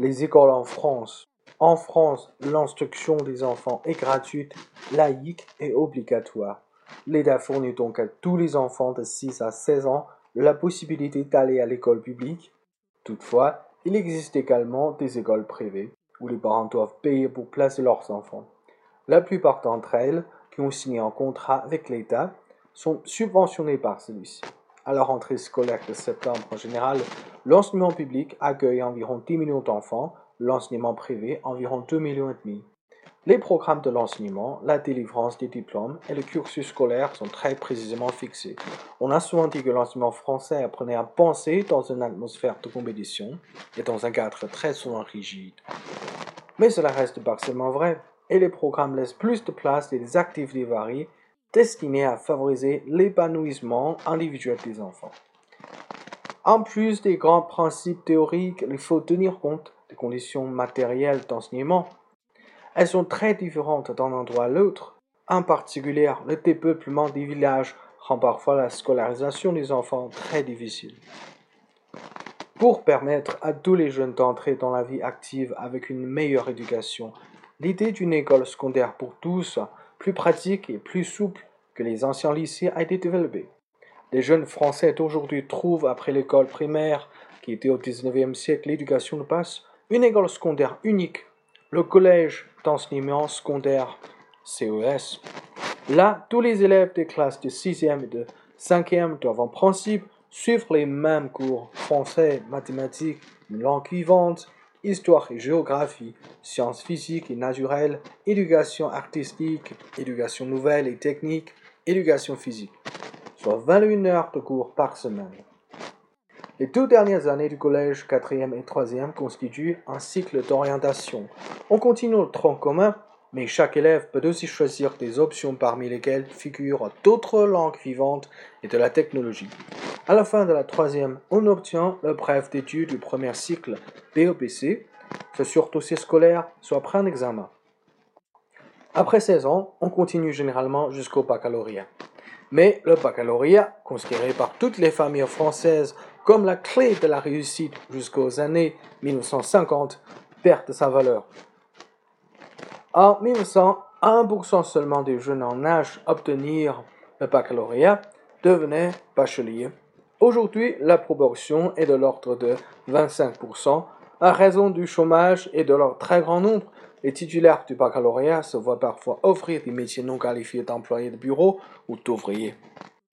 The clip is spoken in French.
Les écoles en France. En France, l'instruction des enfants est gratuite, laïque et obligatoire. L'État fournit donc à tous les enfants de 6 à 16 ans la possibilité d'aller à l'école publique. Toutefois, il existe également des écoles privées où les parents doivent payer pour placer leurs enfants. La plupart d'entre elles, qui ont signé un contrat avec l'État, sont subventionnées par celui-ci. À la rentrée scolaire de septembre en général, l'enseignement public accueille environ 10 millions d'enfants, l'enseignement privé environ 2 millions et demi. Les programmes de l'enseignement, la délivrance des diplômes et le cursus scolaire sont très précisément fixés. On a souvent dit que l'enseignement français apprenait à penser dans une atmosphère de compétition et dans un cadre très souvent rigide. Mais cela reste partiellement vrai, et les programmes laissent plus de place et des activités variées destinées à favoriser l'épanouissement individuel des enfants. En plus des grands principes théoriques, il faut tenir compte des conditions matérielles d'enseignement elles sont très différentes d'un endroit à l'autre. En particulier, le dépeuplement des villages rend parfois la scolarisation des enfants très difficile. Pour permettre à tous les jeunes d'entrer dans la vie active avec une meilleure éducation, l'idée d'une école secondaire pour tous, plus pratique et plus souple que les anciens lycées a été développée. Les jeunes Français d'aujourd'hui trouvent, après l'école primaire, qui était au XIXe siècle l'éducation de base, une école secondaire unique le collège d'enseignement secondaire CES. Là, tous les élèves des classes de 6e et de 5e doivent en principe suivre les mêmes cours français, mathématiques, langue vivante, histoire et géographie, sciences physiques et naturelles, éducation artistique, éducation nouvelle et technique, éducation physique, soit 21 heures de cours par semaine. Les deux dernières années du collège 4e et 3e constituent un cycle d'orientation. On continue le tronc commun, mais chaque élève peut aussi choisir des options parmi lesquelles figurent d'autres langues vivantes et de la technologie. À la fin de la troisième, on obtient le bref d'études du premier cycle BOPC, ce sur dossier scolaire, soit après un examen. Après 16 ans, on continue généralement jusqu'au baccalauréat. Mais le baccalauréat, considéré par toutes les familles françaises comme la clé de la réussite jusqu'aux années 1950, perd sa valeur. En 1900, 1% seulement des jeunes en âge d'obtenir le baccalauréat devenaient bacheliers. Aujourd'hui, la proportion est de l'ordre de 25%. À raison du chômage et de leur très grand nombre, les titulaires du baccalauréat se voient parfois offrir des métiers non qualifiés d'employés de bureau ou d'ouvriers.